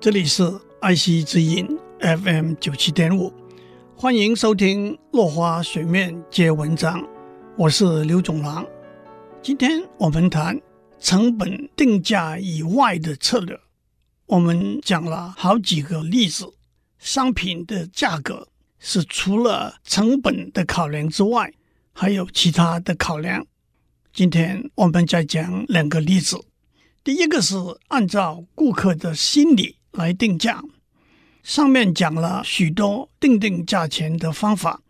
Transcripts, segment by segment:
这里是爱惜之音 FM 九七点五，欢迎收听落花水面皆文章，我是刘总郎。今天我们谈成本定价以外的策略。我们讲了好几个例子，商品的价格是除了成本的考量之外，还有其他的考量。今天我们再讲两个例子。第一个是按照顾客的心理来定价。上面讲了许多定定价钱的方法，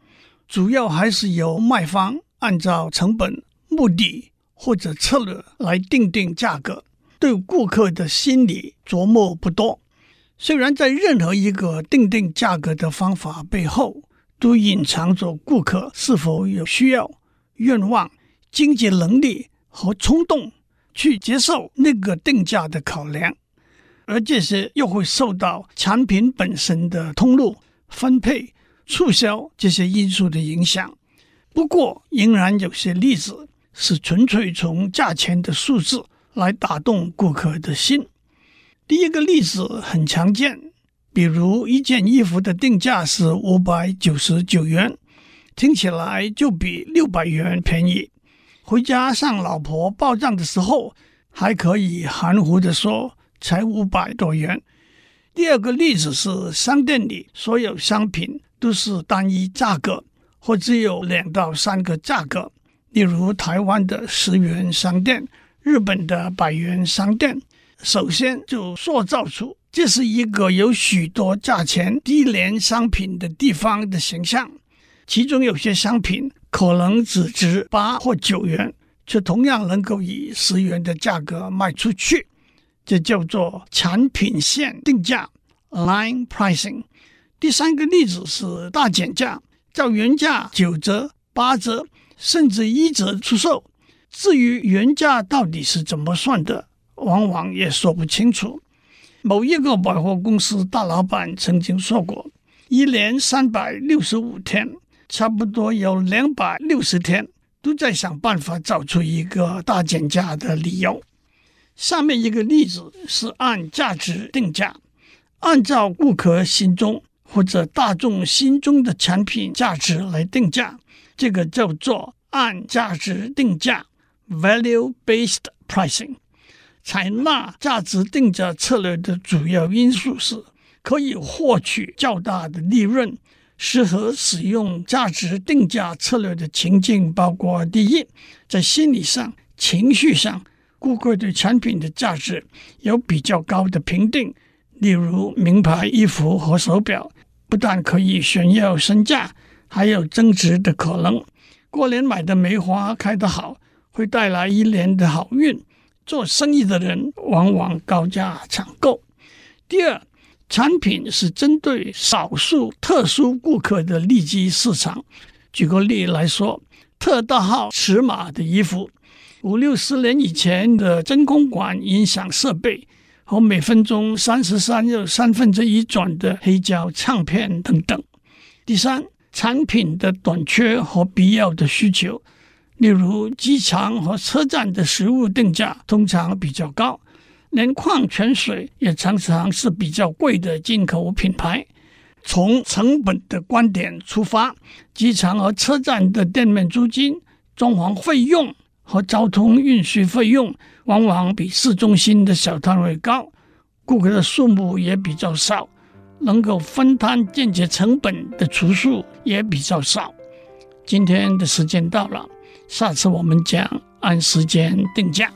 主要还是由卖方按照成本、目的或者策略来定定价格。对顾客的心理琢磨不多，虽然在任何一个定定价格的方法背后，都隐藏着顾客是否有需要、愿望、经济能力和冲动去接受那个定价的考量，而这些又会受到产品本身的通路、分配、促销这些因素的影响。不过，仍然有些例子是纯粹从价钱的数字。来打动顾客的心。第一个例子很常见，比如一件衣服的定价是五百九十九元，听起来就比六百元便宜。回家向老婆报账的时候，还可以含糊地说才五百多元。第二个例子是商店里所有商品都是单一价格，或只有两到三个价格，例如台湾的十元商店。日本的百元商店，首先就塑造出这是一个有许多价钱低廉商品的地方的形象。其中有些商品可能只值八或九元，却同样能够以十元的价格卖出去，这叫做产品线定价 （line pricing）。第三个例子是大减价，照原价九折、八折甚至一折出售。至于原价到底是怎么算的，往往也说不清楚。某一个百货公司大老板曾经说过，一年三百六十五天，差不多有两百六十天都在想办法找出一个大减价的理由。下面一个例子是按价值定价，按照顾客心中或者大众心中的产品价值来定价，这个叫做按价值定价。Value-based pricing，采纳价值定价策略的主要因素是可以获取较大的利润。适合使用价值定价策略的情境包括：第一，在心理上、情绪上，顾客对产品的价值有比较高的评定，例如名牌衣服和手表，不但可以炫耀身价，还有增值的可能。过年买的梅花开得好。会带来一年的好运。做生意的人往往高价抢购。第二，产品是针对少数特殊顾客的利基市场。举个例来说，特大号尺码的衣服，五六十年以前的真空管音响设备，和每分钟三十三又三分之一转的黑胶唱片等等。第三，产品的短缺和必要的需求。例如，机场和车站的食物定价通常比较高，连矿泉水也常常是比较贵的进口品牌。从成本的观点出发，机场和车站的店面租金、装潢费用和交通运输费用往往比市中心的小摊位高，顾客的数目也比较少，能够分摊间接成本的厨数也比较少。今天的时间到了。下次我们讲按时间定价。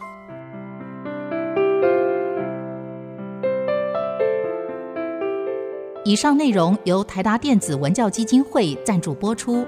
以上内容由台达电子文教基金会赞助播出。